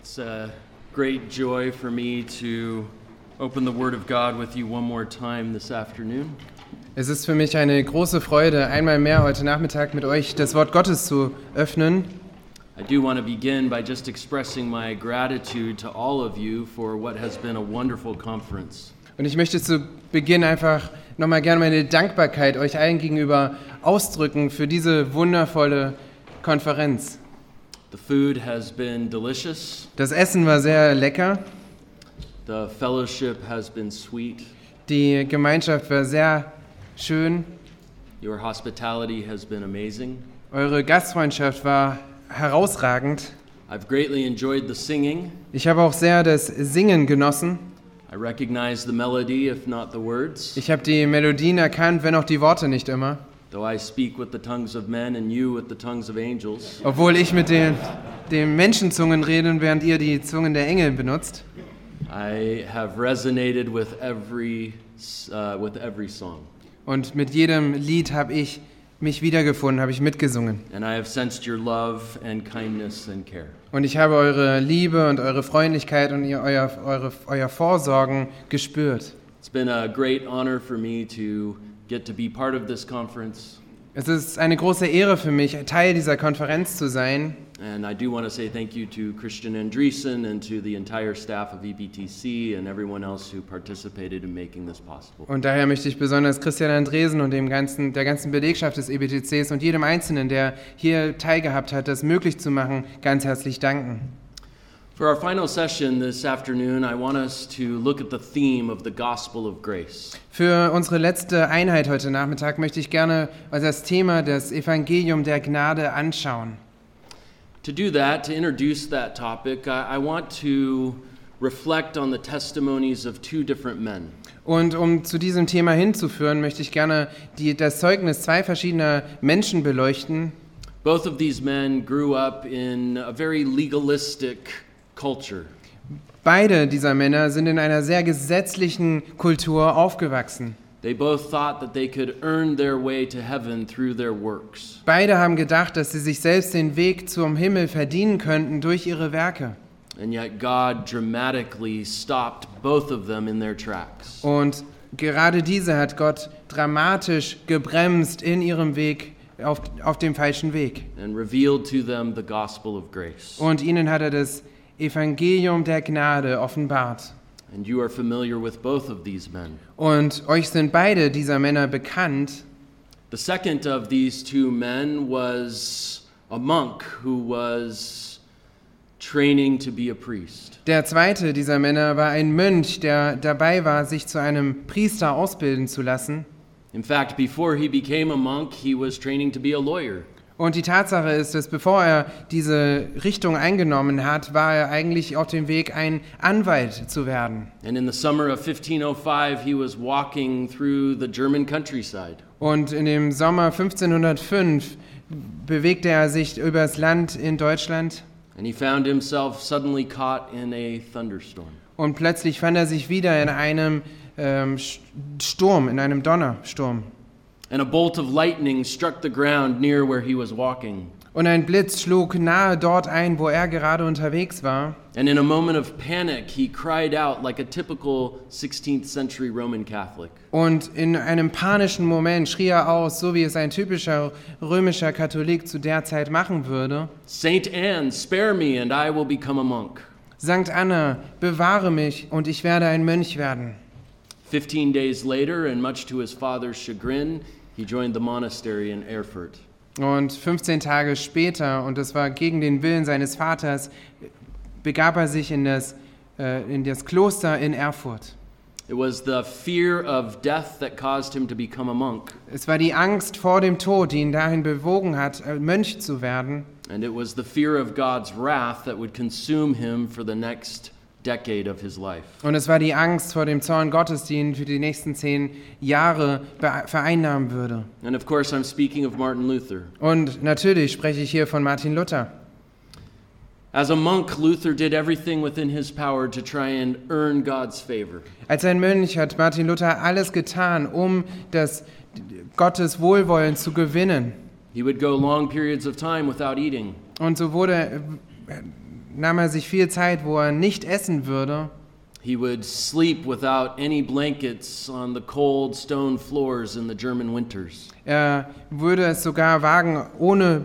It's a great joy for me to open the Word of God with you one more time this afternoon. Es ist für mich eine große Freude, einmal mehr heute Nachmittag mit euch das Wort Gottes zu öffnen. I do want to begin by just expressing my gratitude to all of you for what has been a wonderful conference. Und ich möchte zu Beginn einfach nochmal gerne meine Dankbarkeit euch allen gegenüber ausdrücken für diese wundervolle Konferenz. The food has been delicious, Das Essen war sehr lecker, the fellowship has been sweet, die Gemeinschaft war sehr schön, your hospitality has been amazing. eure Gastfreundschaft war herausragend. I've greatly enjoyed the singing. Ich habe auch sehr das Singen genossen. I recognize the melody, if not the words. Ich habe die Melodien erkannt, wenn auch die Worte nicht immer. Though I speak with the tongues of men and you with the tongues of angels, Obwohl ich mit den, den Menschenzungen rede, während ihr die Zungen der Engel benutzt. I have resonated with every uh, with every song, Und mit jedem Lied habe ich mich wiedergefunden, habe ich mitgesungen. and I have sensed your love and kindness and care. Und ich habe eure Liebe und eure Freundlichkeit und ihr, euer, eure, euer Vorsorgen gespürt. It's been a great honor for me to get to be part of this conference, Es ist eine große Ehre für mich, Teil dieser Konferenz zu sein. and I do want to say thank you to Christian Andreessen and to the entire staff of EBTC and everyone else who participated in making this possible. Und daher möchte ich besonders Christian Andresen und dem ganzen, der ganzen Belegschaft des EBTCs und jedem Einzelnen, der hier teilgehabt hat, das möglich zu machen, ganz herzlich danken. For our final session this afternoon, I want us to look at the theme of the gospel of grace. Für unsere letzte Einheit heute Nachmittag möchte ich gerne das Thema das Evangelium der Gnade anschauen. To do that, to introduce that topic, I, I want to reflect on the testimonies of two different men. Und um zu diesem Thema hinzuführen, möchte ich gerne die, das Zeugnis zwei verschiedener Menschen beleuchten. Both of these men grew up in a very legalistic culture. Beide dieser Männer sind in einer sehr gesetzlichen Kultur aufgewachsen. They both thought that they could earn their way to heaven through their works. Beide haben gedacht, dass sie sich selbst den Weg zum Himmel verdienen könnten durch ihre Werke. And yet, God dramatically stopped both of them in their tracks. Und gerade diese hat Gott dramatisch gebremst in ihrem Weg, auf, auf dem falschen Weg. and revealed to them the gospel of grace. Und ihnen hat er das Evangelium der Gnade offenbart. And you are familiar with both of these men. Und euch sind beide dieser Männer bekannt. The second of these two men was a monk who was training to be a priest. Der zweite dieser Männer war ein Mönch, der dabei war, sich zu einem Priester ausbilden zu lassen. In fact, before he became a monk, he was training to be a lawyer. Und die Tatsache ist, dass bevor er diese Richtung eingenommen hat, war er eigentlich auf dem Weg, ein Anwalt zu werden. And in the summer of 1505, he was walking through the German countryside. Und in dem Sommer 1505 bewegte er sich übers Land in Deutschland And he found himself suddenly caught in a thunderstorm. und plötzlich fand er sich wieder in einem ähm, Sturm, in einem Donnersturm. And a bolt of lightning struck the ground near where he was walking. Und ein Blitz schlug nahe dort ein, wo er gerade unterwegs war. And in a moment of panic, he cried out like a typical 16th century Roman Catholic. Und in einem panischen Moment schrie er aus, so wie es ein typischer römischer Katholik zu der Zeit machen würde. Saint Anne, spare me, and I will become a monk. Sankt Anna, bewahre mich und ich werde ein Mönch werden. Fifteen days later, and much to his father's chagrin, he joined the monastery in Erfurt. Und 15 Tage später, und das war gegen den Willen seines Vaters, begab er sich in das, äh, in das Kloster in Erfurt. It was the fear of death that caused him to become a monk, Es war die Angst vor dem Tod, die ihn dahin bewogen hat, äh, Mönch zu werden. and it was the fear of God's wrath that would consume him for the next decade of his life. Und es war die Angst vor dem Zorn Gottes, die ihn für die nächsten zehn Jahre vereinnahmen würde. And of course, I'm speaking of Martin Luther. Und natürlich spreche ich hier von Martin Luther. As a monk, Luther did everything within his power to try and earn God's favor. Als ein Mönch hat Martin Luther alles getan, um das Gottes Wohlwollen zu gewinnen. He would go long periods of time without eating. Und so wurde, nahm er sich viel Zeit, wo er nicht essen würde. He would sleep without any blankets on the cold stone floors in the German winters. Er würde es sogar wagen, ohne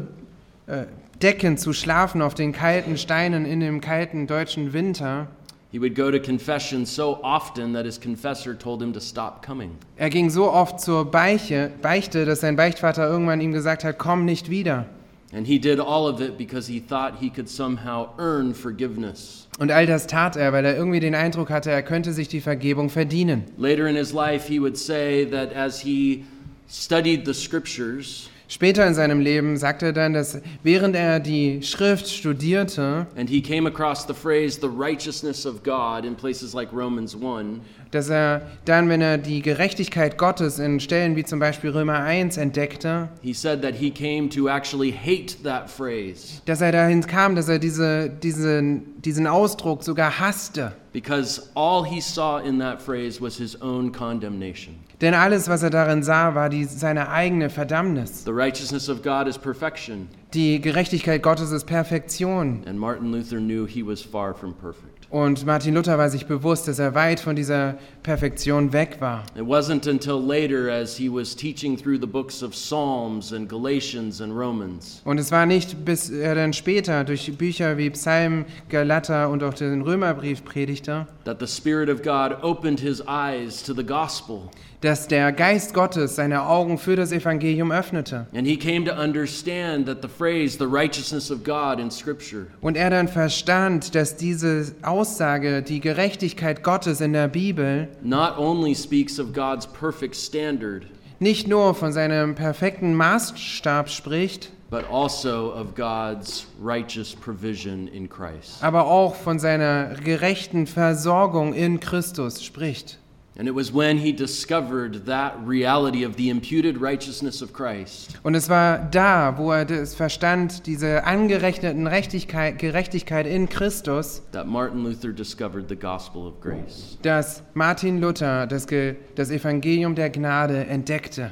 äh, Decken zu schlafen auf den kalten Steinen in dem kalten deutschen Winter. He would go to confession so often that his confessor told him to stop coming. Er ging so oft zur Beiche, Beichte, dass sein Beichtvater irgendwann ihm gesagt hat, komm nicht wieder. And he did all of it because he thought he could somehow earn forgiveness. Und all das tat er, weil er irgendwie den Eindruck hatte, er könnte sich die Vergebung verdienen. Later in his life, he would say that as he studied the scriptures Später in seinem Leben sagte er dann, dass während er die Schrift studierte, and he came across the phrase the righteousness of God in places like Romans 1, dass er dann, wenn er die Gerechtigkeit Gottes in Stellen wie zum Beispiel Römer 1 entdeckte, he said that he came to actually hate that phrase dass er dahin kam, dass er diese, diesen, diesen Ausdruck sogar hasste. because all he saw in that phrase was his own condemnation. Denn alles, was er darin sah, war die, seine eigene Verdammnis. The righteousness of God is perfection, Die Gerechtigkeit Gottes ist Perfektion. and Martin Luther knew he was far from perfect. Und Martin Luther war sich bewusst, dass er weit von dieser Perfektion weg war. It wasn't until later, as he was teaching through the books of Psalms and Galatians and Romans, Und es war nicht, bis er dann später durch Bücher wie Psalm, Galater und auch den Römerbrief predigte, that the Spirit of God opened his eyes to the gospel, dass der Geist Gottes seine Augen für das Evangelium öffnete. and he came to understand that the phrase, the righteousness of God in Scripture, Und er dann verstand, dass diese Aussage, die Gerechtigkeit Gottes in der Bibel, not only speaks of God's perfect standard, nicht nur von seinem perfekten Maßstab spricht, but also of God's righteous provision in Christ. aber auch von seiner gerechten Versorgung in Christus spricht. And it was when he discovered that reality of the imputed righteousness of Christ Und es war da, wo er das verstand, diese angerechneten Rechtigkeit, Gerechtigkeit in Christus, that Martin Luther discovered the gospel of grace. dass Martin Luther das, das Evangelium der Gnade entdeckte.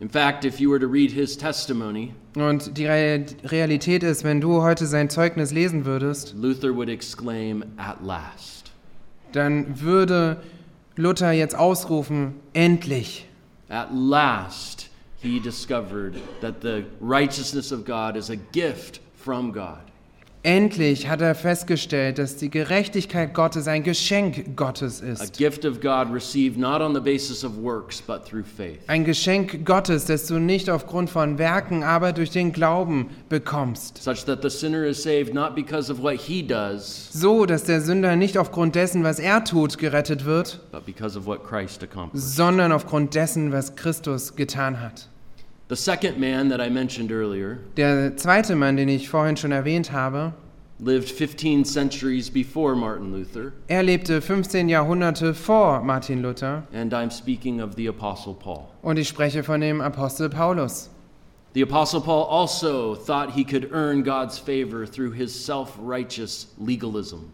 In fact, if you were to read his testimony, Und die Re Realität ist, wenn du heute sein Zeugnis lesen würdest, Luther would exclaim, At last. dann würde Luther jetzt ausrufen, endlich. At last, he discovered that the righteousness of God is a gift from God. Endlich hat er festgestellt, dass die Gerechtigkeit Gottes ein Geschenk Gottes A ist. gift of God received not on the basis of works, but through faith. Ein Geschenk Gottes, das du nicht aufgrund von Werken, aber durch den Glauben bekommst. Such that the sinner is saved not because of what he does, So, dass der Sünder nicht aufgrund dessen, was er tut, gerettet wird, but because of what Christ accomplished. sondern aufgrund dessen, was Christus getan hat. The second man that I mentioned earlier Der zweite Mann, den ich vorhin schon erwähnt habe, lived 15 centuries before Martin Luther, er lebte 15 Jahrhunderte vor Martin Luther and I'm speaking of the Apostle Paul. und ich spreche von dem Apostel Paulus. The Apostle Paul also thought he could earn God's favor through his self righteous legalism.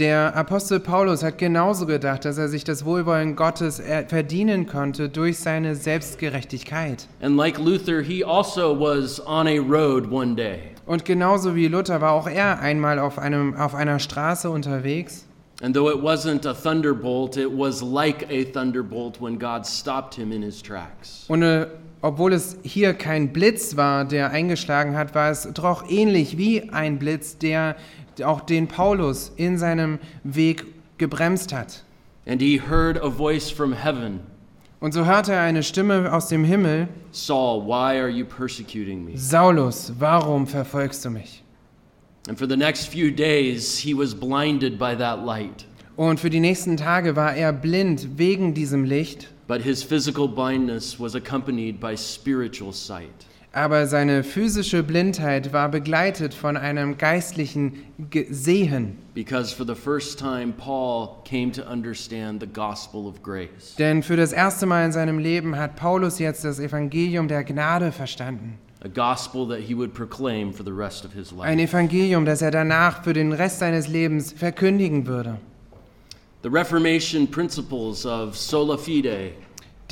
Der Apostel Paulus hat genauso gedacht, dass er sich das Wohlwollen Gottes er- verdienen konnte durch seine Selbstgerechtigkeit. And like Luther, he also was on a road one day. Und genauso wie Luther war auch er einmal auf, einem, auf einer Straße unterwegs. And though it wasn't a thunderbolt, it was like a thunderbolt when God stopped him in his tracks. Und obwohl es hier kein Blitz war, der eingeschlagen hat, war es doch ähnlich wie ein Blitz, der auch den Paulus in seinem Weg gebremst hat. And he heard a voice from heaven Und so hörte er eine Stimme aus dem Himmel, Saul, why are you persecuting me? Saulus, warum verfolgst du mich? And for the next few days, he was blinded by that light. Und für die nächsten Tage war er blind wegen diesem Licht, But his physical blindness was accompanied by spiritual sight. Aber seine physische Blindheit war begleitet von einem geistlichen Ge Sehen. Because for the first time, Paul came to understand the gospel of grace. Denn für das erste Mal in seinem Leben hat Paulus jetzt das Evangelium der Gnade verstanden. A gospel that he would proclaim for the rest of his Ein life. Evangelium, das er danach für den Rest seines Lebens verkündigen würde. The Reformation principles of sola fide,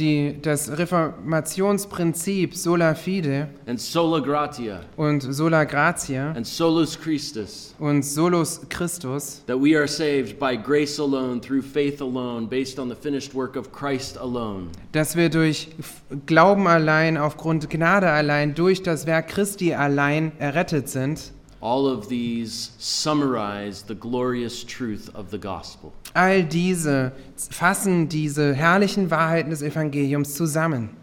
die, das Reformationsprinzip sola fide and sola gratia und sola gratia and solus Christus. und solus Christus, That we are saved by grace alone, through faith alone, based on the finished work of Christ alone. dass wir durch Glauben allein, aufgrund Gnade allein, durch das Werk Christi allein errettet sind. All of these summarize the glorious truth of the gospel. All diese fassen diese herrlichen Wahrheiten des Evangeliums zusammen.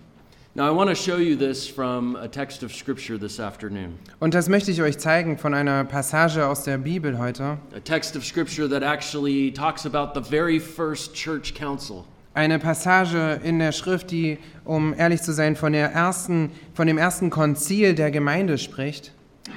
Now, I want to show you this from a text of Scripture this afternoon. Und das möchte ich euch zeigen von einer Passage aus der Bibel heute. A text of Scripture that actually talks about the very first church council. Eine Passage in der Schrift, die, um ehrlich zu sein, von, der ersten, von dem ersten Konzil der Gemeinde spricht.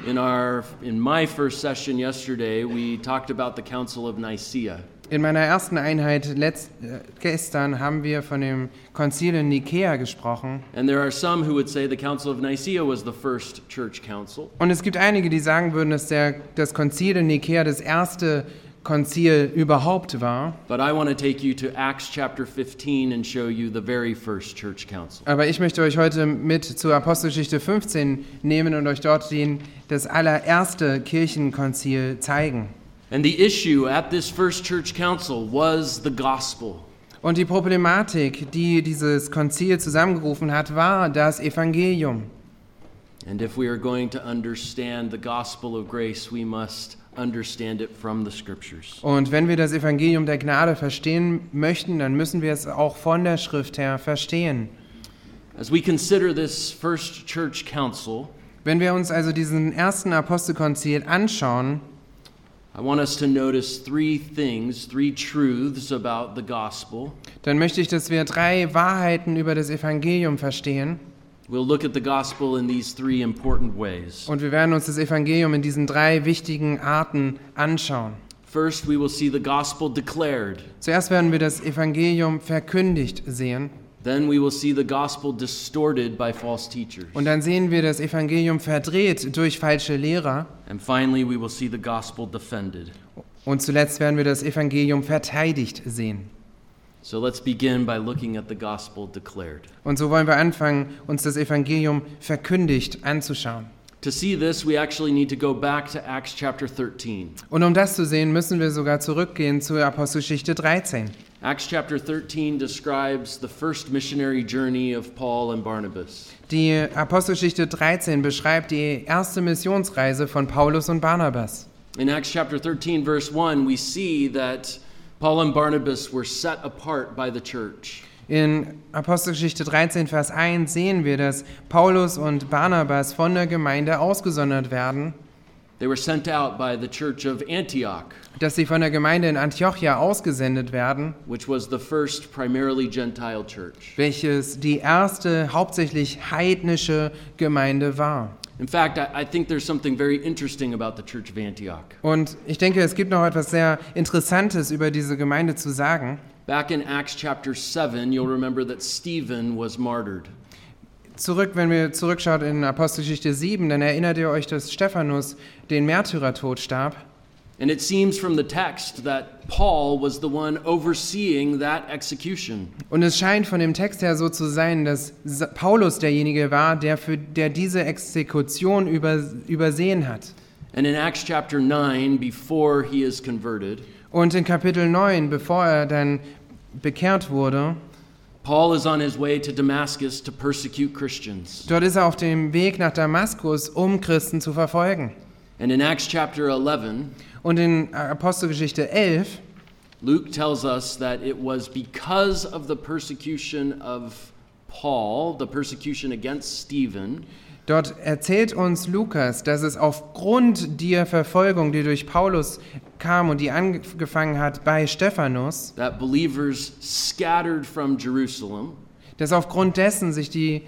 In, our, in my first session yesterday, we talked about the Council of Nicaea. In meiner ersten Einheit letzt, äh, gestern haben wir von dem Konzil in Nikea gesprochen. And there are some who would say the Council of Nicaea was the first church council. Und es gibt einige, die sagen würden, dass der, das Konzil in Nikea das erste Konzil überhaupt war. But I want to take you to Acts chapter 15 and show you the very first church council. Aber ich möchte euch heute mit zur Apostelgeschichte 15 nehmen und euch dort den, das allererste Kirchenkonzil zeigen. And the issue at this first church council was the gospel. Und die Problematik, die dieses Konzil zusammengerufen hat, war das Evangelium. And if we are going to understand the gospel of grace, we must understand it from the scriptures. Und wenn wir das Evangelium der Gnade verstehen möchten, dann müssen wir es auch von der Schrift her verstehen. As we consider this first church council, Wenn wir uns also diesen ersten Apostelkonzil anschauen, I want us to notice three things, three truths about the gospel. dann möchte ich, dass wir drei Wahrheiten über das Evangelium verstehen. We'll look at the gospel in these three important ways. Und wir werden uns das Evangelium in diesen drei wichtigen Arten anschauen. First, we will see the gospel declared. Zuerst werden wir das Evangelium verkündigt sehen. Then we will see the gospel distorted by false teachers. Und dann sehen wir das Evangelium verdreht durch falsche Lehrer. And finally, we will see the gospel defended. Und zuletzt werden wir das Evangelium verteidigt sehen. So let's begin by looking at the gospel declared. Und so wollen wir anfangen, uns das Evangelium verkündigt anzuschauen. To see this, we actually need to go back to Acts chapter 13. Und um das zu sehen, müssen wir sogar zurückgehen zur Apostelgeschichte 13. Acts chapter 13 describes the first missionary journey of Paul and Barnabas. Die Apostelgeschichte 13 beschreibt die erste Missionsreise von Paulus und Barnabas. In Acts chapter 13, verse 1, we see that Paul and Barnabas were set apart by the church. In Apostelgeschichte 13, Vers 1 sehen wir, dass Paulus und Barnabas von der Gemeinde ausgesondert werden, They were sent out by the church of Antioch, dass sie von der Gemeinde in Antiochia ausgesendet werden, which was the first primarily Gentile church. welches die erste hauptsächlich heidnische Gemeinde war. In fact, I, I think there's something very interesting about the church of Antioch. Und ich denke, es gibt noch etwas sehr Interessantes über diese Gemeinde zu sagen. Back in Acts chapter 7, you'll remember that Stephen was martyred. Zurück, wenn wir zurückschaut in Apostelgeschichte 7, dann erinnert ihr euch, dass Stephanus den Märtyrertod starb. And it seems from the text that Paul was the one overseeing that execution. Und es scheint von dem Text her so zu sein, dass Paulus derjenige war, der, für, der diese Exekution über, übersehen hat. And in Acts chapter 9, before he is converted, Und in Kapitel 9, bevor er dann bekehrt wurde, Paul is on his way to Damascus to persecute Christians. dort ist er auf dem Weg nach Damaskus, um Christen zu verfolgen. And in Acts chapter 11, Und in Apostelgeschichte 11 Luke tells us that it was because of the persecution of Paul, the persecution against Stephen, Dort erzählt uns Lukas, dass es aufgrund der Verfolgung, die durch Paulus kam und die angefangen hat bei Stephanus, that believers scattered from Jerusalem. dass aufgrund dessen sich die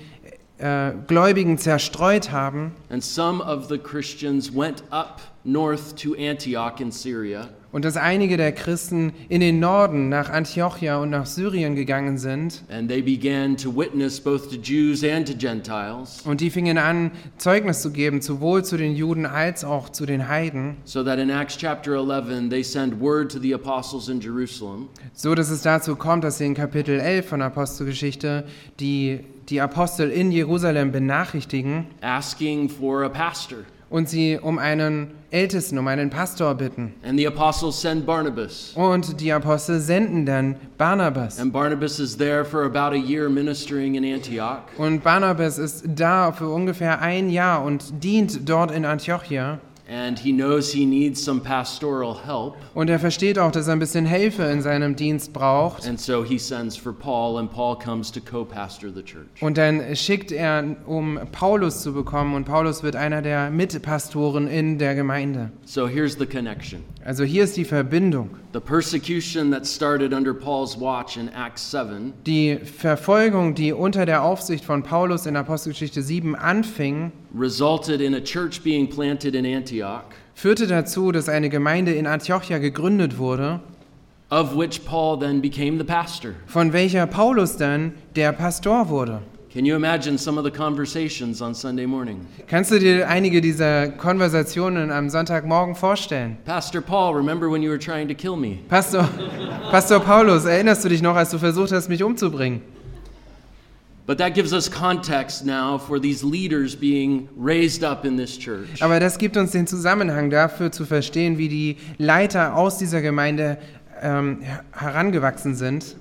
äh, Gläubigen zerstreut haben. And some of the Christians went up north to Antioch in Syria. Und dass einige der Christen in den Norden nach Antiochia und nach Syrien gegangen sind. And they began to witness both to Jews and to Gentiles, Und die fingen an, Zeugnis zu geben, sowohl zu den Juden als auch zu den Heiden. so that in Acts chapter 11 they send word to the apostles in Jerusalem So dass es dazu kommt, dass sie in Kapitel 11 von Apostelgeschichte die, die Apostel in Jerusalem benachrichtigen asking for a pastor. und sie um einen Ältesten, um einen Pastor bitten. And the apostles send Barnabas. Und die Apostel senden dann Barnabas. And Barnabas is there for about a year ministering in Antioch. Und Barnabas ist da für ungefähr ein Jahr und dient dort in Antiochia. And he knows he needs some pastoral help. Und er versteht auch, dass er ein bisschen Hilfe in seinem Dienst braucht. And so he sends for Paul, and Paul comes to co pastor the church. Und dann schickt er, um Paulus zu bekommen. Und Paulus wird einer der Mitpastoren in der Gemeinde. So here's the connection Also hier ist die Verbindung. the persecution that started under Paul's watch in Acts 7 Die Verfolgung, die unter der Aufsicht von Paulus in Apostelgeschichte 7 anfing, resulted in a church being planted in Antioch, führte dazu, dass eine Gemeinde in Antiochia gegründet wurde, of which Paul then became the pastor. von welcher Paulus dann der Pastor wurde. Can you imagine some of the conversations on Sunday morning? Kannst du dir einige dieser Konversationen am Sonntagmorgen vorstellen? Pastor Paul, remember when you were trying to kill me? Pastor, Pastor Paulus, erinnerst du dich noch, als du versucht hast, mich umzubringen? But that gives us context now for these leaders being raised up in this church. Aber das gibt uns den Zusammenhang dafür zu verstehen, wie die Leiter aus dieser Gemeinde ähm, her- herangewachsen sind.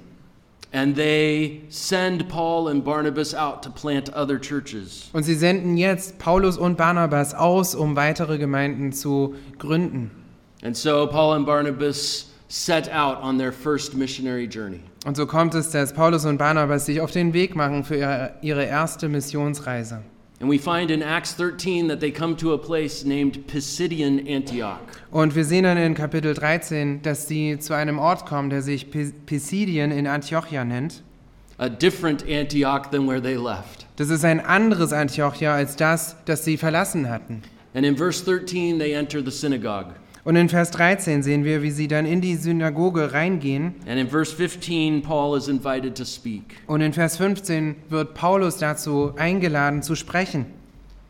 And they send Paul and Barnabas out to plant other churches. Und sie senden jetzt Paulus und Barnabas aus, um weitere Gemeinden zu gründen. And so Paul and Barnabas set out on their first missionary journey. Und so kommt es, dass Paulus und Barnabas sich auf den Weg machen für ihre, erste Missionsreise. And we find in Acts 13 that they come to a place named Pisidian Antioch. Und wir sehen dann in Kapitel 13, dass sie zu einem Ort kommen, der sich Pis- Pisidien in Antiochia nennt. a different Antioch than where they left. Das ist ein anderes Antiochia als das, das sie verlassen hatten. And in verse 13, they enter the synagogue. Und in Vers 13 sehen wir, wie sie dann in die Synagoge reingehen. And in verse 15, Paul is invited to speak. Und in Vers 15 wird Paulus dazu eingeladen zu sprechen.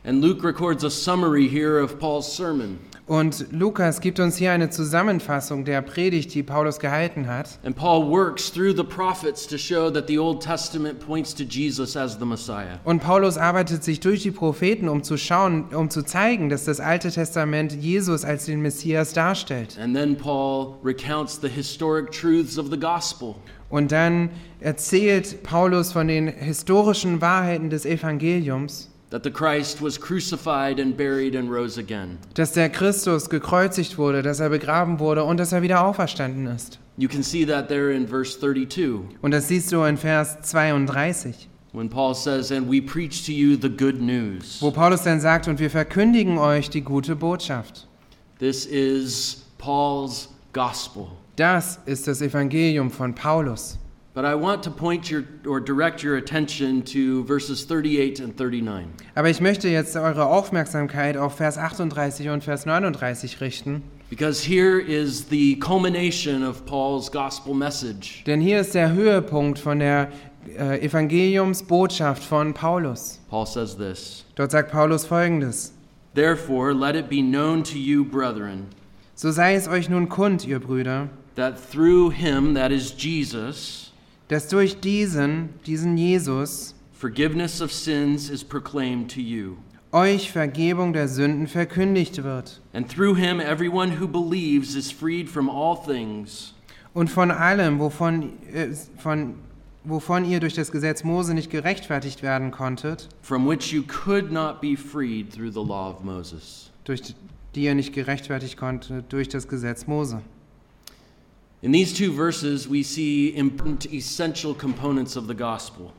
And Luke records a summary here of Paul's sermon. Und Lukas gibt uns hier eine Zusammenfassung der Predigt, die Paulus gehalten hat. And Paul works through the prophets to show that the Old Testament points to Jesus as the Messiah. Und Paulus arbeitet sich durch die Propheten, um zu schauen, um zu zeigen, dass das Alte Testament Jesus als den Messias darstellt. And then Paul recounts the historic truths of the gospel. Und dann erzählt Paulus von den historischen Wahrheiten des Evangeliums, That the Christ was crucified and buried and rose again. dass der Christus gekreuzigt wurde, dass er begraben wurde und dass er wieder auferstanden ist. You can see that there in verse 32 Und das siehst du in Vers 32, when Paul says, And we preach to you the good news. wo Paulus dann sagt, und wir verkündigen euch die gute Botschaft. This is Paul's gospel. Das ist das Evangelium von Paulus. But I want to point your or direct your attention to verses 38 and 39. Aber ich möchte jetzt eure Aufmerksamkeit auf Vers 38 und Vers 39 richten, Because here is the culmination of Paul's gospel message. denn hier ist der Höhepunkt von der äh, Evangeliumsbotschaft von Paulus. Paul says this Dort sagt Paulus folgendes: Therefore, let it be known to you, brethren, So sei es euch nun kund, ihr Brüder, that through him, that is Jesus, dass durch diesen, diesen Jesus, forgiveness of sins is proclaimed to you. euch Vergebung der Sünden verkündigt wird. And through him, everyone who believes is freed from all things Und von allem, wovon, äh, von, wovon ihr durch das Gesetz Mose nicht gerechtfertigt werden konntet, from which you could not be freed through the law of Moses. durch die ihr nicht gerechtfertigt konntet durch das Gesetz Mose. In these two verses, we see important, essential components of the gospel.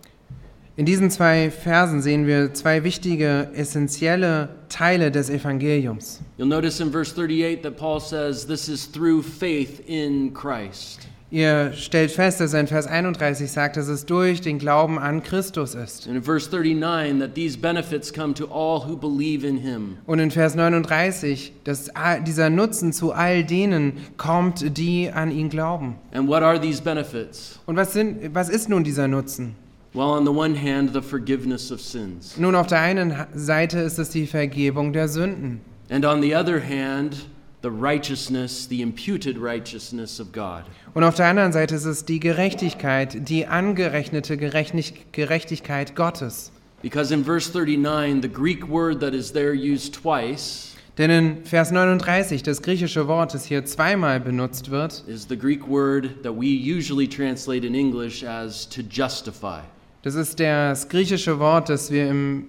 In diesen zwei Versen sehen wir zwei wichtige, essentielle Teile des Evangeliums. You'll notice in verse 38 that Paul says this is through faith in Christ. Ihr stellt fest, dass er in Vers 31 sagt, dass es durch den Glauben an Christus ist. And in verse 39, that these benefits come to all who believe in him. Und in Vers 39, dass dieser Nutzen zu all denen kommt, die an ihn glauben. And what are these benefits? Und was, sind, was ist nun dieser Nutzen? Well, on the one hand, the forgiveness of sins. Nun, auf der einen Seite ist es die Vergebung der Sünden. And on the other hand, the righteousness, the imputed righteousness of God. Und auf der anderen Seite ist es die Gerechtigkeit, die angerechnete Gerechtig- Gerechtigkeit Gottes. Because in verse 39, the Greek word that is there used twice Denn in Vers 39, das griechische Wort, das hier zweimal benutzt wird, is the Greek word that we usually translate in English as to justify. das ist das griechische Wort, das wir im,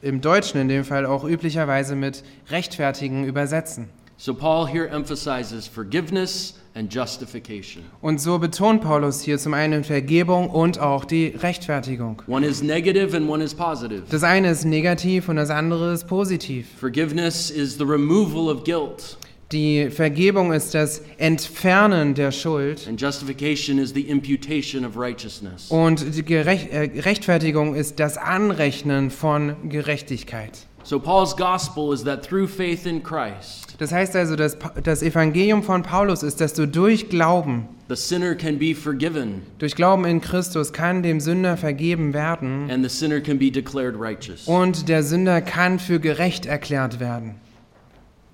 im Deutschen in dem Fall auch üblicherweise mit rechtfertigen übersetzen. So Paul here emphasizes forgiveness and justification. Und so betont Paulus hier zum einen Vergebung und auch die Rechtfertigung. One is negative and one is positive. Das eine ist negativ und das andere ist positiv. Forgiveness is the removal of guilt, Die Vergebung ist das Entfernen der Schuld and justification is the imputation of righteousness. und die Gerech äh, Rechtfertigung ist das Anrechnen von Gerechtigkeit. So Paul's gospel is that through faith in Christ, Das heißt also, dass Pa- das Evangelium von Paulus ist, dass du durch Glauben, the sinner can be forgiven durch Glauben in Christus kann dem Sünder vergeben werden and the sinner can be declared righteous. und der Sünder kann für gerecht erklärt werden.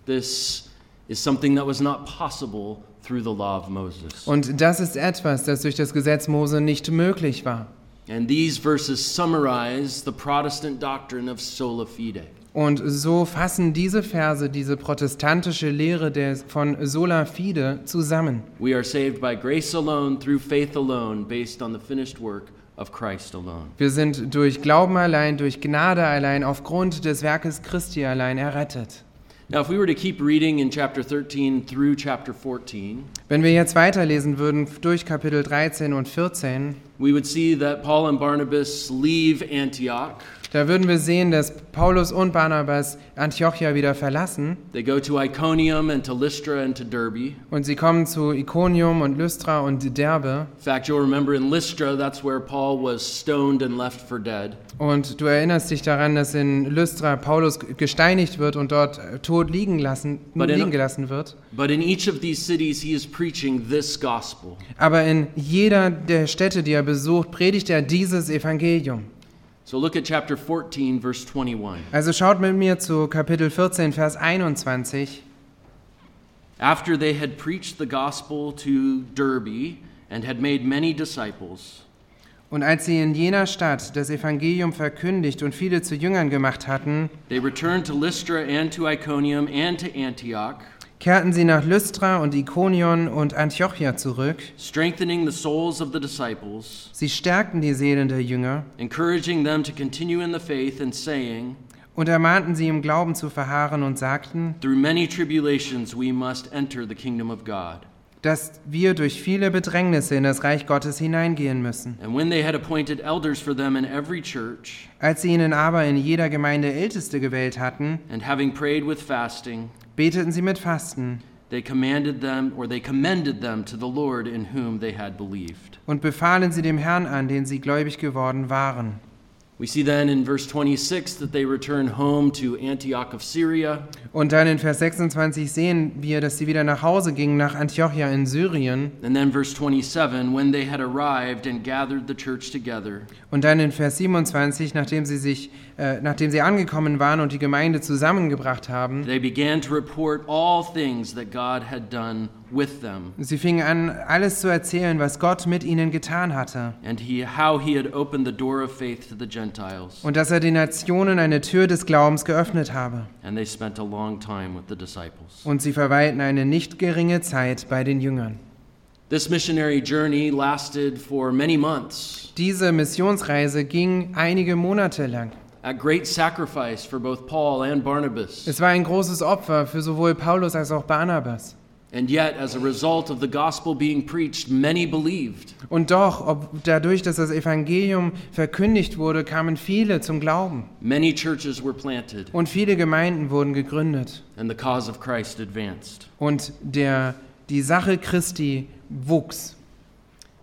This is something that was not possible through the law of Moses. Und das ist etwas, das durch das Gesetz Mose nicht möglich war. And these verses summarize the Protestant doctrine of sola fide. Und so fassen diese Verse diese protestantische Lehre der, von sola fide zusammen. We are saved by grace alone, through faith alone, based on the finished work of Christ alone. Wir sind durch Glauben allein, durch Gnade allein, aufgrund des Werkes Christi allein errettet. Now, if we were to keep reading in chapter 13 through chapter 14, Wenn wir jetzt weiterlesen würden durch Kapitel 13 und 14, we would see that Paul and Barnabas leave Antioch. Da würden wir sehen, dass Paulus und Barnabas Antiochia wieder verlassen They go to Iconium and to Lystra and to Derbe. und sie kommen zu Iconium und Lystra und Derbe. In fact, you'll remember in Lystra, that's where Paul was stoned and left for dead. Und du erinnerst dich daran, dass in Lystra Paulus gesteinigt wird und dort äh, tot liegen, lassen, But in- liegen gelassen wird. But in each of these cities, he is preaching this gospel. Aber in jeder der Städte, die er besucht, predigt er dieses Evangelium. Also schaut mit mir zu Kapitel 14, Vers 21. After they had preached the gospel to Derbe and had made many disciples, Und als sie in jener Stadt das Evangelium verkündigt und viele zu Jüngern gemacht hatten, they returned to Lystra and to Iconium and to Antioch, kehrten sie nach Lystra und Ikonion und Antiochia zurück. strengthening the souls of the disciples, Sie stärkten die Seelen der Jünger encouraging them to continue in the faith, and saying, und ermahnten sie im Glauben zu verharren und sagten, Through many tribulations we must enter the kingdom of God. dass wir durch viele Bedrängnisse in das Reich Gottes hineingehen müssen. And when they had appointed elders for them in every church, Als sie ihnen aber in jeder Gemeinde Älteste gewählt hatten, and having prayed with fasting, beteten sie mit Fasten they commanded them, or they commended them to the Lord in whom they had believed. und befahlen sie dem Herrn an, den sie gläubig geworden waren. We see then in verse 26 that they return home to Antioch of Syria, Und dann in Vers 26 sehen wir, dass sie wieder nach Hause gingen, nach Antiochia in Syrien. and then verse 27 when they had arrived and gathered the church together, Und dann in Vers 27, nachdem sie, sich, äh, nachdem sie angekommen waren und die Gemeinde zusammengebracht haben, they began to report all things that God had done with them, sie fingen an, alles zu erzählen, was Gott mit ihnen getan hatte. and he, how he had opened the door of faith to the Gentiles. Und dass er den Nationen eine Tür des Glaubens geöffnet habe. And they spent a long time with the disciples. Und sie verweilten eine nicht geringe Zeit bei den Jüngern. This missionary journey lasted for many months Diese Missionsreise ging einige Monate lang. at great sacrifice for both Paul and Barnabas. Es war ein großes Opfer für sowohl Paulus als auch Barnabas. And yet, as a result of the gospel being preached, many believed. Und doch, ob dadurch, dass das Evangelium verkündigt wurde, kamen viele zum Glauben. Many churches were planted, Und viele Gemeinden wurden gegründet. and the cause of Christ advanced. Und der, die Sache Christi wuchs.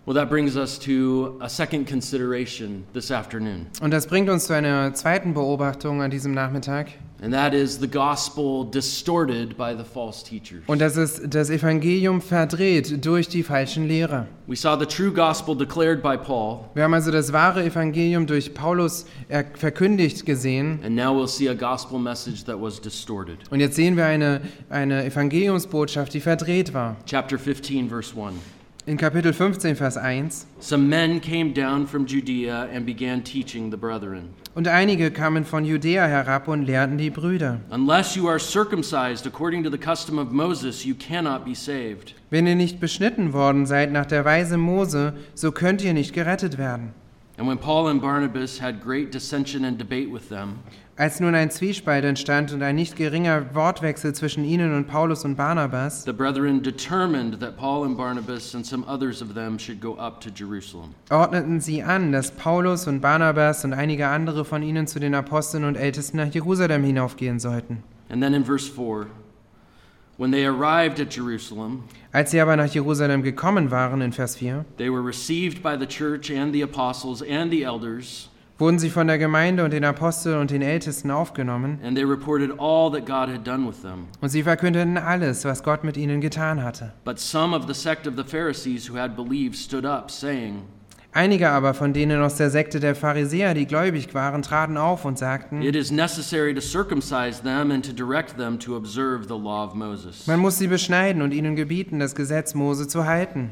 Well, that brings us to a second consideration this afternoon, Und das bringt uns zu einer zweiten Beobachtung an diesem Nachmittag. And that is the gospel distorted by the false teachers. Und das ist das Evangelium verdreht durch die falschen Lehrer. We saw the true gospel declared by Paul, Wir haben also das wahre Evangelium durch Paulus er- verkündigt gesehen. and now we'll see a gospel message that was distorted. Und jetzt sehen wir eine, eine Evangeliumsbotschaft, die verdreht war. Chapter 15, verse 1. In Kapitel 15, Vers 1. Some men came down from Judea and began teaching the brethren. Und einige kamen von Judäa herab und lehrten die Brüder. Unless you are circumcised according to the custom of Moses, you cannot be saved. Wenn ihr nicht beschnitten worden seid nach der Weise Mose, so könnt ihr nicht gerettet werden. And when Paul and Barnabas had great dissension and debate with them, Als nun ein Zwiespalt entstand und ein nicht geringer Wortwechsel zwischen ihnen und Paulus und Barnabas, the brethren determined that Paul and Barnabas and some others of them should go up to Jerusalem. ordneten sie an, dass Paulus und Barnabas und einige andere von ihnen zu den Aposteln und Ältesten nach Jerusalem hinaufgehen sollten. And then in verse 4, when they arrived at Jerusalem, Als sie aber nach Jerusalem gekommen waren, in Vers 4, they were received by the church and the apostles and the elders, wurden sie von der Gemeinde und den Aposteln und den Ältesten aufgenommen, and they reported all that God had done with them. und sie verkündeten alles, was Gott mit ihnen getan hatte. But some of the sect of the Pharisees who had believed stood up, saying, Einige aber von denen aus der Sekte der Pharisäer, die gläubig waren, traten auf und sagten, It is necessary to circumcise them and to direct them to observe the law of Moses. man muss sie beschneiden und ihnen gebieten, das Gesetz Mose zu halten.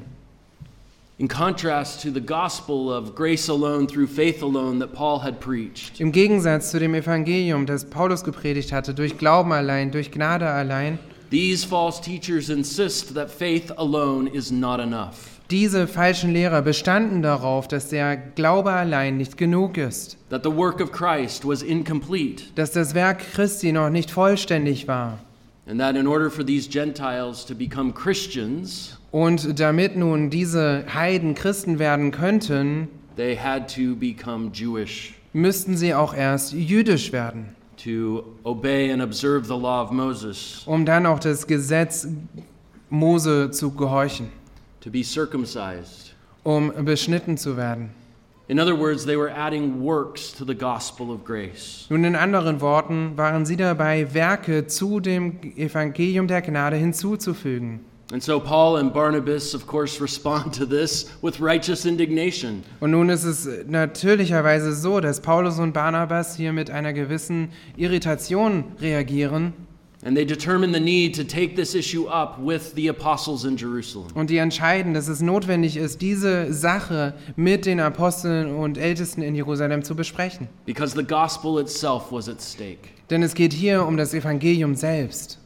In contrast to the gospel of grace alone through faith alone that Paul had preached, Im Gegensatz zu dem Evangelium, das Paulus gepredigt hatte, durch Glauben allein, durch Gnade allein, these false teachers insist that faith alone is not enough, diese falschen Lehrer bestanden darauf, dass der Glaube allein nicht genug ist, that the work of Christ was incomplete, dass das Werk Christi noch nicht vollständig war. and that in order for these Gentiles to become Christians, Und damit nun diese Heiden Christen werden könnten, they had to become Jewish müssten sie auch erst jüdisch werden, to obey and observe the law of Moses, um dann auch das Gesetz Mose zu gehorchen, to be circumcised. um beschnitten zu werden. In other words, they were adding works to the gospel of grace. Nun in anderen Worten waren sie dabei, Werke zu dem Evangelium der Gnade hinzuzufügen. And so Paul and Barnabas, of course, respond to this with righteous indignation. Und nun ist es natürlicherweise so, dass Paulus und Barnabas hier mit einer gewissen Irritation reagieren And they determine the need to take this issue up with the apostles in Jerusalem. und die entscheiden, dass es notwendig ist, diese Sache mit den Aposteln und Ältesten in Jerusalem zu besprechen. Because the gospel itself was at stake. Denn es geht hier um das Evangelium selbst.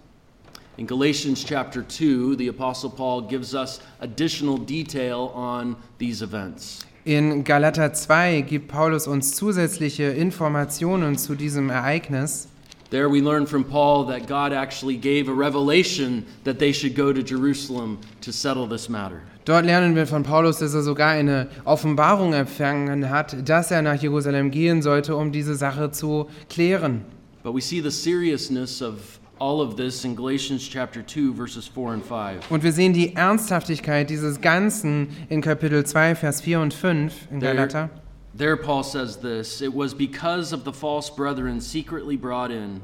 In Galatians chapter 2, the apostle Paul gives us additional detail on these events. In Galater 2 gibt Paulus uns zusätzliche Informationen zu diesem Ereignis. There we learn from Paul that God actually gave a revelation that they should go to Jerusalem to settle this matter. Dort lernen wir von Paulus, dass er sogar eine Offenbarung empfangen hat, dass er nach Jerusalem gehen sollte, um diese Sache zu klären. But we see the seriousness of all of this in Galatians chapter 2 verses 4 and 5. Und wir sehen die Ernsthaftigkeit dieses Ganzen in Kapitel 2, Vers 4 und 5 in Galater. There Paul says this, it was because of the false brethren secretly brought in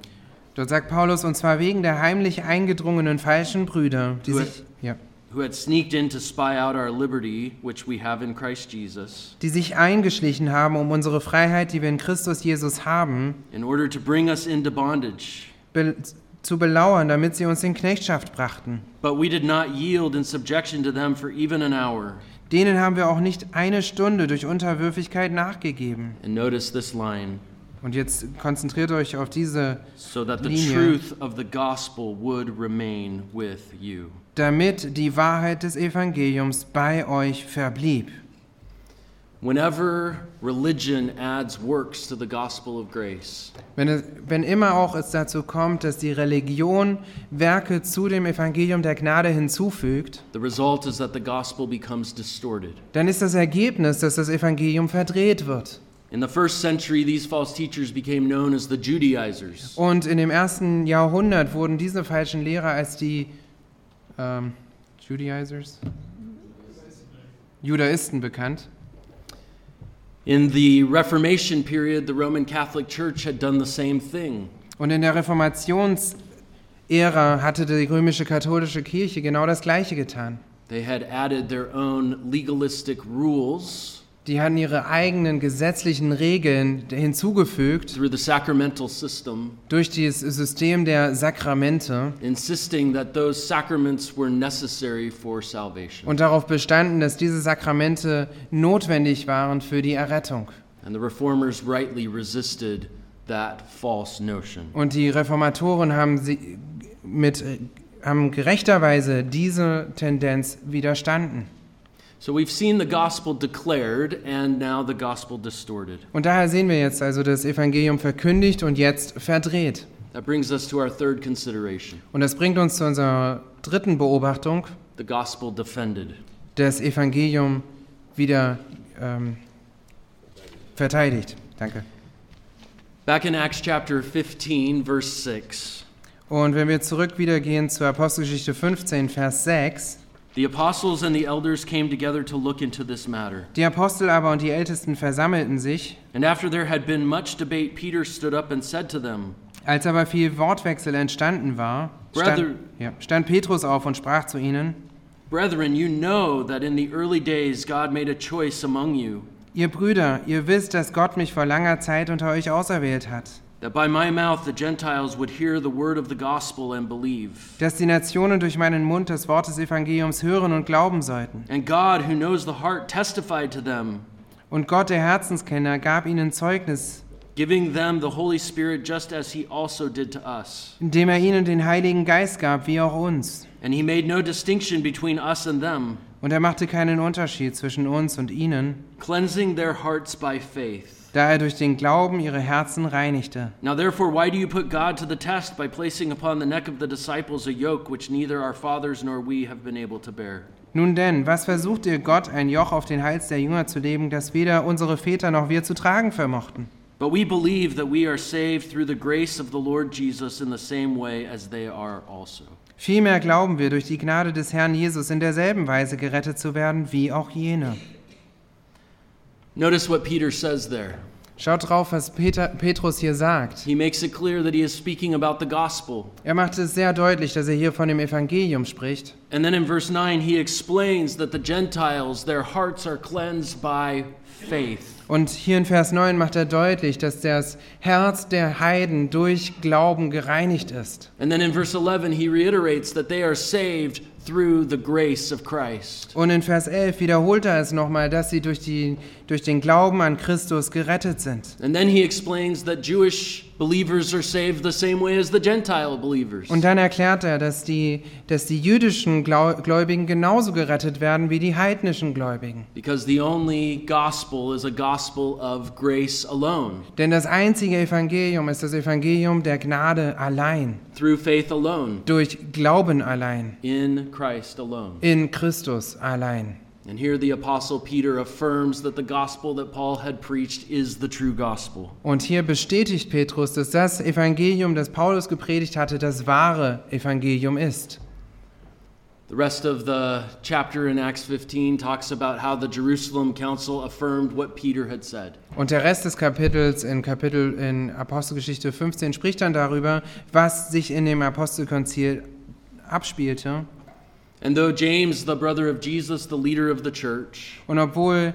Dort sagt Paulus, und zwar wegen der heimlich eingedrungenen falschen Brüder, die sich, ja, who had sneaked in to spy out our liberty which we have in Christ Jesus die sich eingeschlichen haben, um unsere Freiheit, die wir in Christus Jesus haben, in order to bring us into bondage. Zu belauern, damit sie uns in Knechtschaft brachten. But we did not yield in subjection to them for even an hour. Denen haben wir auch nicht eine Stunde durch Unterwürfigkeit nachgegeben. And notice this line Und jetzt konzentriert euch auf diese, so Linie. truth of the gospel would remain with you. damit die Wahrheit des Evangeliums bei euch verblieb. Whenever religion adds works to the gospel of grace, Wenn, es, wenn immer auch es dazu kommt, dass die Religion Werke zu dem Evangelium der Gnade hinzufügt, the result is that the gospel becomes distorted. dann ist das Ergebnis, dass das Evangelium verdreht wird. In the first century, these false teachers became known as the Judaizers. Und in dem ersten Jahrhundert wurden diese falschen Lehrer als die ähm, Judaizers? Judaisten bekannt. In the Reformation period, the Roman Catholic Church had done the same thing. Und in der Reformationsära hatte die römische katholische Kirche genau das Gleiche getan. They had added their own legalistic rules Die hatten ihre eigenen gesetzlichen Regeln hinzugefügt through the sacramental system, durch das System der Sakramente insisting that those sacraments were necessary for salvation. und darauf bestanden, dass diese Sakramente notwendig waren für die Errettung. And the reformers rightly resisted that false notion. Und die Reformatoren haben, sie mit, haben gerechterweise diese Tendenz widerstanden. Und daher sehen wir jetzt also das Evangelium verkündigt und jetzt verdreht. That brings us to our third consideration Und das bringt uns zu unserer dritten Beobachtung, the gospel defended. das Evangelium wieder ähm, verteidigt. Danke. Back in Acts chapter 15, verse 6, Und wenn wir zurück wieder gehen zur Apostelgeschichte 15, Vers 6. the apostles and the elders came together to look into this matter. Die Apostel aber und die Ältesten versammelten sich. And after there had been much debate, Peter stood up and said to them, Als aber viel Wortwechsel entstanden war, Brother- stand, ja, stand Petrus auf und sprach zu ihnen, Brethren, you know that in the early days God made a choice among you, Ihr Brüder, ihr wisst, dass Gott mich vor langer Zeit unter euch auserwählt hat, that by my mouth the Gentiles would hear the word of the gospel and believe. dass die Nationen durch meinen Mund das Wort des Evangeliums hören und glauben sollten. And God, who knows the heart, testified to them, Und Gott, der Herzenskenner, gab ihnen Zeugnis, giving them the Holy Spirit just as he also did to us. indem er ihnen den Heiligen Geist gab, wie auch uns. And he made no distinction between us and them, Und er machte keinen Unterschied zwischen uns und ihnen, cleansing their hearts by faith. da er durch den Glauben ihre Herzen reinigte. Now, therefore, why do you put God to the test by placing upon the neck of the disciples a yoke which neither our fathers nor we have been able to bear? Nun denn, was versucht ihr Gott, ein Joch auf den Hals der Jünger zu legen, das weder unsere Väter noch wir zu tragen vermochten? But we believe that we are saved through the grace of the Lord Jesus in the same way as they are also. Vielmehr glauben wir, durch die Gnade des Herrn Jesus in derselben Weise gerettet zu werden wie auch jene. Notice what Peter says there. Schaut drauf, was Peter, Petrus hier sagt. He makes it clear that he is speaking about the gospel. Er macht es sehr deutlich, dass er hier von dem Evangelium spricht. And then in verse 9, he explains that the Gentiles, their hearts are cleansed by faith. Und hier in Vers 9 macht er deutlich, dass das Herz der Heiden durch Glauben gereinigt ist. And then in verse 11, he reiterates that they are saved through the grace of Christ. Und in Vers 11 wiederholt er es nochmal, dass sie durch, die, durch den Glauben an Christus gerettet sind. And then he explains that Jewish Und dann erklärt er, dass die, dass die jüdischen Gläubigen genauso gerettet werden wie die heidnischen Gläubigen. Because the only gospel is a gospel of grace alone, Denn das einzige Evangelium ist das Evangelium der Gnade allein, through faith alone, durch Glauben allein, in Christ alone. in Christus allein. And here the Apostle Peter affirms that the gospel that Paul had preached is the true gospel. Und hier bestätigt Petrus, dass das Evangelium, das Paulus gepredigt hatte, das wahre Evangelium ist. The rest of the chapter in Acts 15 talks about how the Jerusalem council affirmed what Peter had said. Und der Rest des Kapitels in Kapitel in Apostelgeschichte 15 spricht dann darüber, was sich in dem Apostelkonzil abspielte. And though James, the brother of Jesus, the leader of the church, Und obwohl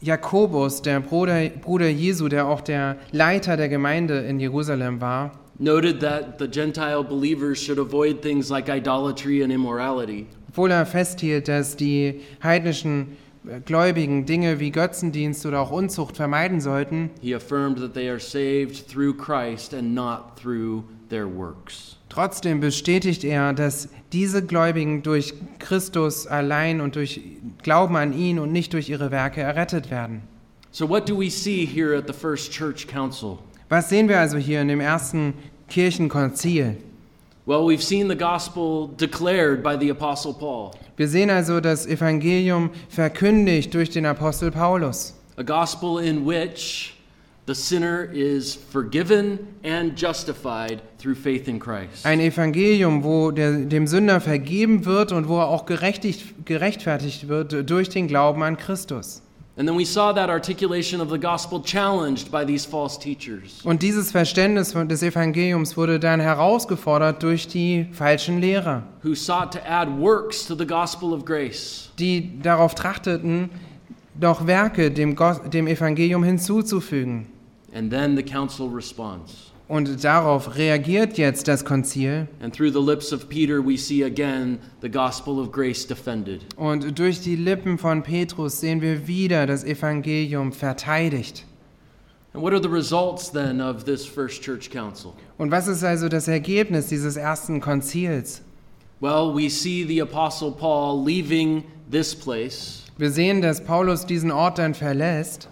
Jakobus, der Bruder, Bruder Jesu, der auch der Leiter der Gemeinde in Jerusalem war, noted that the Gentile believers should avoid things like idolatry and immorality, obwohl er festhielt, dass die heidnischen äh, Gläubigen Dinge wie Götzendienst oder auch Unzucht vermeiden sollten, he affirmed that they are saved through Christ and not through their works. Trotzdem bestätigt er, dass diese Gläubigen durch Christus allein und durch Glauben an ihn und nicht durch ihre Werke errettet werden. So, what do we see here at the First Church Council? Was sehen wir also hier in dem ersten Kirchenkonzil? Well, we've seen the gospel declared by the Apostle Paul, Wir sehen also das Evangelium verkündigt durch den Apostel Paulus. a gospel in which the sinner is forgiven and justified through faith in Christ. Ein Evangelium, wo der, dem Sünder vergeben wird und wo er auch gerechtfertigt wird durch den Glauben an Christus. And then we saw that articulation of the gospel challenged by these false teachers. Und dieses Verständnis des Evangeliums wurde dann herausgefordert durch die falschen Lehrer, who sought to add works to the gospel of grace. die darauf trachteten, doch Werke dem, dem Evangelium hinzuzufügen. And then the council responds. Und darauf reagiert jetzt das Konzil. And through the lips of Peter, we see again the gospel of grace defended. Und durch die Lippen von Petrus sehen wir wieder das Evangelium verteidigt. And what are the results then of this first church council? Und was ist also das Ergebnis dieses ersten Konzils? Well, we see the apostle Paul leaving this place, Wir sehen, dass Paulus diesen Ort dann verlässt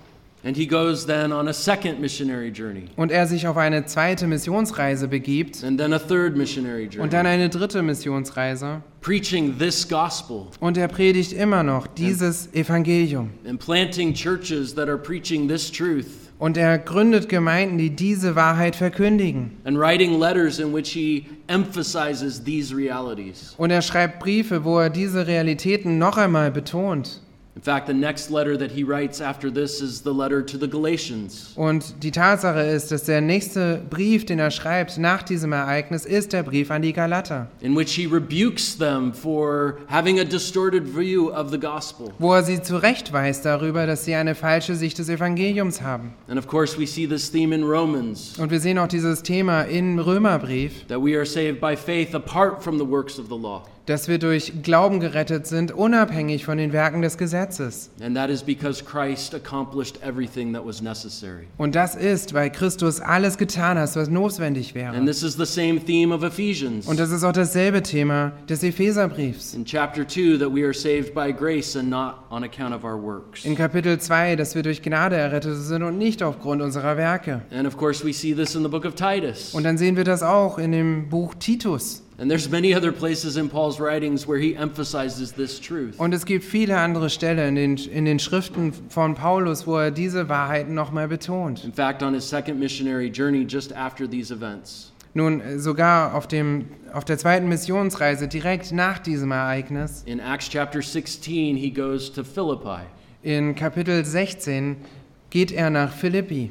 and he goes then on a second missionary journey, und er sich auf eine zweite Missionsreise begibt and then a third missionary und dann journey, eine dritte Missionsreise. preaching this gospel Und er predigt immer noch dieses Evangelium. and planting churches that are preaching this truth. Und er gründet Gemeinden, die diese Wahrheit verkündigen. and writing letters in which he emphasizes these realities. Und er schreibt Briefe, wo er diese Realitäten noch einmal betont. In fact, the next letter that he writes after this is the letter to the Galatians. Und die Tatsache ist, dass der nächste Brief, den er schreibt nach diesem Ereignis, ist der Brief an die Galater, In which he rebukes them for having a distorted view of the gospel. wo er sie zurechtweist darüber, dass sie eine falsche Sicht des Evangeliums haben. And of course, we see this theme in Romans Und wir sehen auch dieses Thema im Römerbrief, that we are saved by faith apart from the works of the law. Dass wir durch Glauben gerettet sind, unabhängig von den Werken des Gesetzes. And that is because Christ accomplished everything that was necessary. Und das ist, weil Christus alles getan hat, was notwendig wäre. And this is the same theme of Ephesians. Und das ist auch dasselbe Thema des Epheserbriefs. In chapter 2, that we are saved by grace and not on account of our works. In Kapitel 2, dass wir durch Gnade errettet sind und nicht aufgrund unserer Werke. And of course, we see this in the book of Titus. Und dann sehen wir das auch in dem Buch Titus. And there's many other places in Paul's writings where he emphasizes this truth. Und es gibt viele andere Stellen in den, in den Schriften von Paulus, wo er diese Wahrheiten nochmal betont. In fact, on his second missionary journey, just after these events, Nun, äh, sogar auf, dem, auf der zweiten Missionsreise, direkt nach diesem Ereignis, in Acts chapter 16, he goes to Philippi. in Kapitel 16, geht er nach Philippi.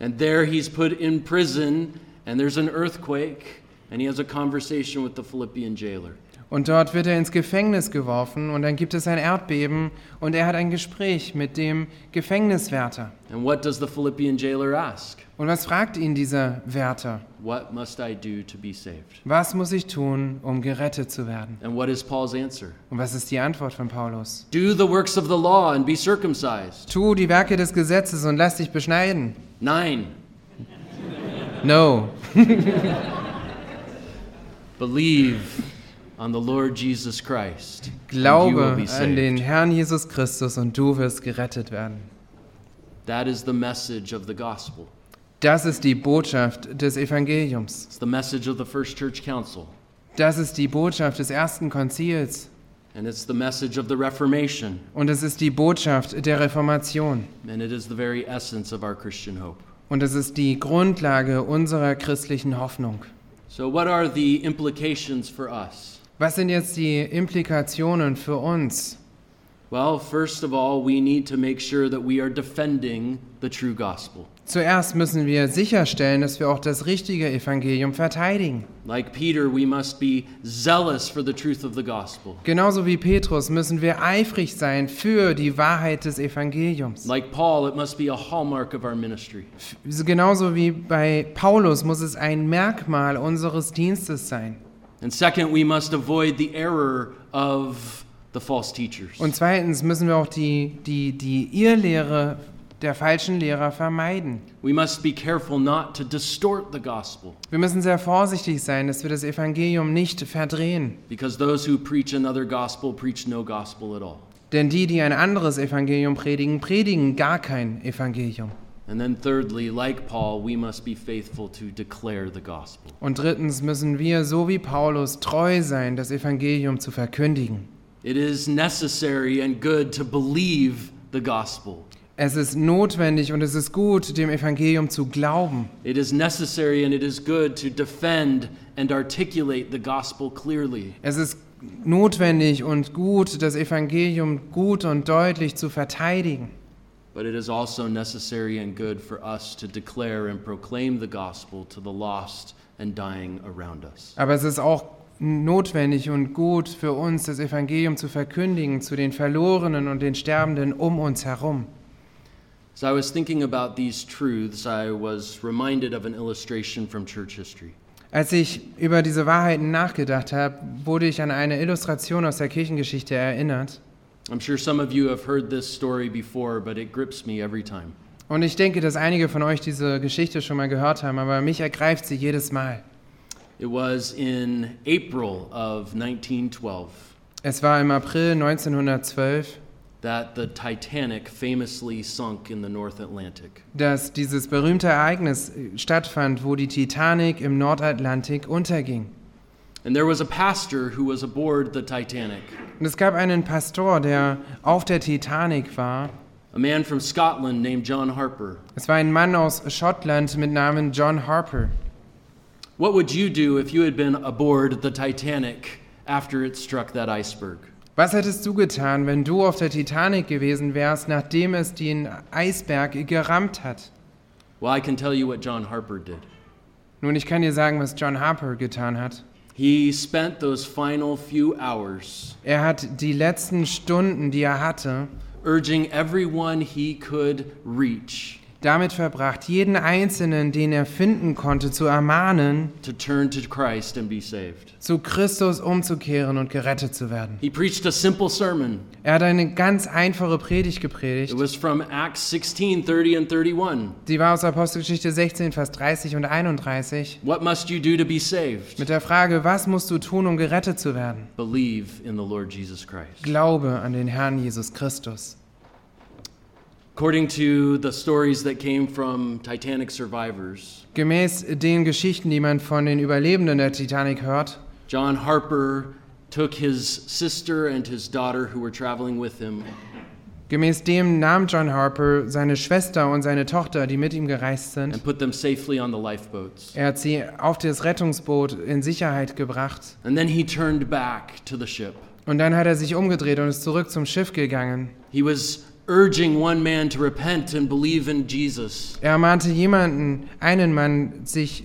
And there he's put in prison, and there's an earthquake, and he has a conversation with the Philippian jailer. Und dort wird er ins Gefängnis geworfen und dann gibt es ein Erdbeben und er hat ein Gespräch mit dem Gefängniswärter. And what does the Philippian jailer ask? Und was fragt ihn dieser Wärter? What must I do to be saved? Was muss ich tun, um gerettet zu werden? And what is Paul's answer? Und was ist die Antwort von Paulus? Do the works of the law and be circumcised. Tu die Werke des Gesetzes und lass dich beschneiden. Nine, No. believe on the Lord Jesus Christ. and you will Glaube be an den Herrn Jesus Christus und du wirst gerettet werden. That is the message of the gospel. Das ist die Botschaft des Evangeliums. It's the message of the first church council. Das ist die Botschaft des ersten Konzils. And it's the message of the Reformation. Und es ist die Botschaft der Reformation. And it is the very essence of our Christian hope. Und es ist die Grundlage unserer christlichen Hoffnung. So, what are the implications for us? Was sind jetzt die Implikationen für uns? Well, first of all, we need to make sure that we are defending the true gospel. Zuerst müssen wir sicherstellen, dass wir auch das richtige Evangelium verteidigen. Like Peter, we must be zealous for the truth of the gospel. Genauso wie Petrus müssen wir eifrig sein für die Wahrheit des Evangeliums. Like Paul, it must be a hallmark of our ministry. Genauso wie bei Paulus muss es ein Merkmal unseres Dienstes sein. And second, we must avoid the error of the false teachers. Und zweitens müssen wir auch die, die, die Irrlehre der falschen Lehrer vermeiden. We must be careful not to distort the gospel, Wir müssen sehr vorsichtig sein, dass wir das Evangelium nicht verdrehen. because those who preach another gospel preach no gospel at all. Denn die, die ein anderes Evangelium predigen, predigen gar kein Evangelium. And then, thirdly, like Paul, we must be faithful to declare the gospel. Und drittens müssen wir, so wie Paulus, treu sein, das Evangelium zu verkündigen. It is necessary and good to believe the gospel. Es ist notwendig und es ist gut, dem Evangelium zu glauben. It is necessary and it is good to defend and articulate the gospel clearly. Es ist notwendig und gut, das Evangelium gut und deutlich zu verteidigen. But it is also necessary and good for us to declare and proclaim the gospel to the lost and dying around us. Aber es ist auch notwendig und gut für uns, das Evangelium zu verkündigen zu den Verlorenen und den Sterbenden um uns herum. As I was thinking about these truths, I was reminded of an illustration from church history. Als ich über diese Wahrheiten nachgedacht habe, wurde ich an eine Illustration aus der Kirchengeschichte erinnert. I'm sure some of you have heard this story before, but it grips me every time. Und ich denke, dass einige von euch diese Geschichte schon mal gehört haben, aber mich ergreift sie jedes Mal. It was in April of 1912 Es war im April 1912, that the Titanic famously sunk in the North Atlantic. dass dieses berühmte Ereignis stattfand, wo die Titanic im Nordatlantik unterging. And there was a pastor who was aboard the Titanic, Und es gab einen Pastor, der auf der Titanic war. a man from Scotland named John Harper. Es war ein Mann aus Schottland mit Namen John Harper. What would you do if you had been aboard the Titanic after it struck that iceberg? Was hättest du getan, wenn du auf der Titanic gewesen wärst, nachdem es den Eisberg gerammt hat? Well, I can tell you what John Harper did. Nun, ich kann dir sagen, was John Harper getan hat. He spent those final few hours Er hat die letzten Stunden, die er hatte, urging everyone he could reach damit verbracht, jeden Einzelnen, den er finden konnte, zu ermahnen, to turn to Christ and be saved. zu Christus umzukehren und gerettet zu werden. He preached a simple sermon. Er hat eine ganz einfache Predigt gepredigt. It was from Acts 16 30 and 31. Sie war aus Apostelgeschichte 16, Vers 30 und 31 What must you do to be saved? mit der Frage, was musst du tun, um gerettet zu werden? Believe in the Lord Jesus Christ. Glaube an den Herrn Jesus Christus. According to the stories that came from Titanic survivors, Gemäß den Geschichten, die man von den Überlebenden der Titanic hört, John Harper took his sister and his daughter who were traveling with him gemäß dem nahm John Harper seine Schwester und seine Tochter, die mit ihm gereist sind. and put them safely on the lifeboats. Er hat sie auf das Rettungsboot in Sicherheit gebracht. And then he turned back to the ship. Und dann hat er sich umgedreht und ist zurück zum Schiff gegangen. He was urging one man to repent and believe in Jesus. Er ermahnte jemanden, einen Mann, sich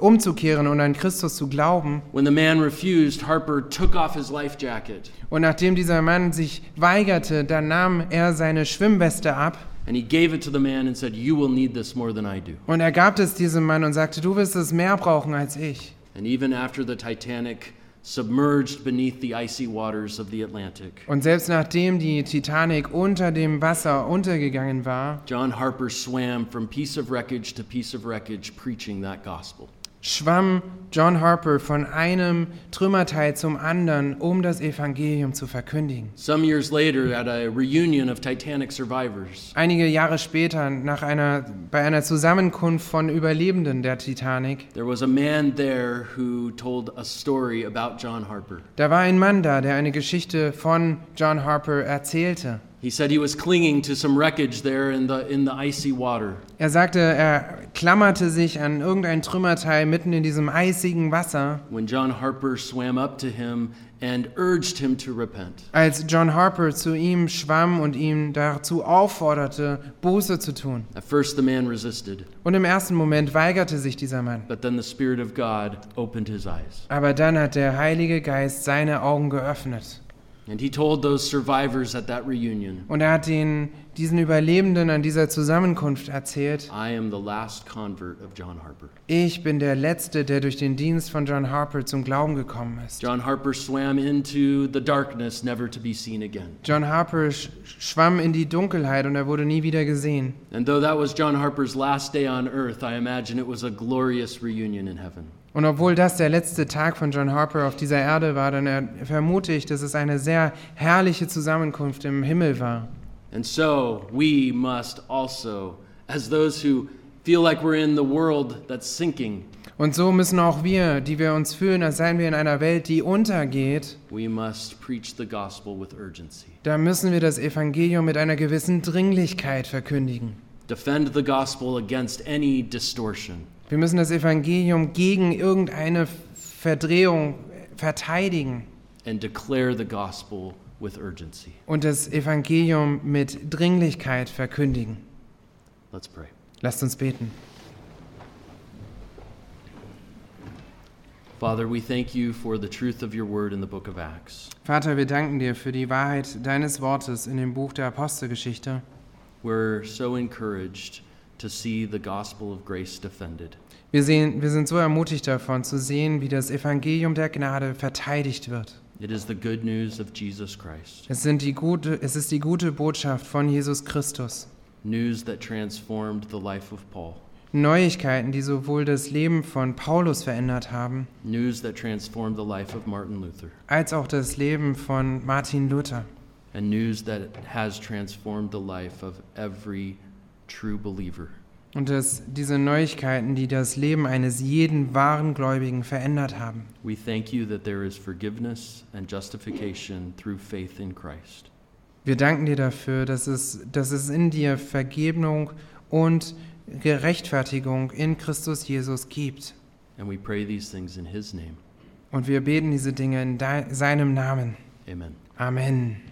umzukehren und an Christus zu glauben. When the man refused, Harper took off his life jacket Und nachdem dieser Mann sich weigerte, dann nahm er seine Schwimmweste ab and he gave it to the man and said, You will need this more than I do. und er gab es diesem Mann und sagte, du wirst es mehr brauchen als ich. And even after the Titanic submerged beneath the icy waters of the Atlantic, Und selbst nachdem die Titanic unter dem Wasser untergegangen war, John Harper swam from piece of wreckage to piece of wreckage preaching that gospel. Schwamm John Harper von einem Trümmerteil zum anderen, um das Evangelium zu verkündigen. Some years later, at a reunion of Titanic survivors, Einige Jahre später, nach einer, bei einer Zusammenkunft von Überlebenden der Titanic, there was a man there who told a story about John Harper. da war ein Mann da, der eine Geschichte von John Harper erzählte. He said he was clinging to some wreckage there in the, in the icy water. Er sagte, er klammerte sich an irgendein Trümmerteil mitten in diesem eisigen Wasser, when John Harper swam up to him and urged him to repent. als John Harper zu ihm schwamm und ihn dazu aufforderte, Buße zu tun. At first, the man resisted, Und im ersten Moment weigerte sich dieser Mann. but then the Spirit of God opened his eyes. Aber dann hat der Heilige Geist seine Augen geöffnet. And he told those survivors at that reunion, Und er hat den, diesen Überlebenden an dieser Zusammenkunft erzählt, I am the last convert of John Harper. ich bin der Letzte, der durch den Dienst von John Harper zum Glauben gekommen ist. John Harper swam into the darkness, never to be seen again. John Harper sch schwamm in die Dunkelheit und er wurde nie wieder gesehen. And though that was John Harper's last day on earth, I imagine it was a glorious reunion in heaven. Und obwohl das der letzte Tag von John Harper auf dieser Erde war, dann er, vermute ich, dass es eine sehr herrliche Zusammenkunft im Himmel war. And so we must also, as those who feel like we're in the world that's sinking, Und so müssen auch wir, die wir uns fühlen, als seien wir in einer Welt, die untergeht, We must preach the gospel with urgency. da müssen wir das Evangelium mit einer gewissen Dringlichkeit verkündigen. Defend the gospel against any distortion. Wir müssen das Evangelium gegen irgendeine Verdrehung verteidigen and declare the gospel with urgency. und das Evangelium mit Dringlichkeit verkündigen. Let's pray. Lasst uns beten. Father, we thank you for the truth of your word in the book of Acts. Vater, wir danken dir für die Wahrheit deines Wortes in dem Buch der Apostelgeschichte. We're so encouraged to see the gospel of grace defended. Wir, sehen, wir sind so ermutigt davon zu sehen, wie das Evangelium der Gnade verteidigt wird. It is the good news of Jesus Christ, Es, sind die gute, es ist die gute Botschaft von Jesus Christus. news that transformed the life of Paul, Neuigkeiten, die sowohl das Leben von Paulus verändert haben, news that transformed the life of Martin Luther, als auch das Leben von Martin Luther. and news that has transformed the life of every true believer. Und dass diese Neuigkeiten, die das Leben eines jeden wahren Gläubigen verändert haben. We thank you that there is forgiveness and justification through faith in Christ. Wir danken dir dafür, dass es, dass es in dir Vergebung und Gerechtfertigung in Christus Jesus gibt. And we pray these things in his name. Und wir beten diese Dinge in seinem Namen. Amen. Amen.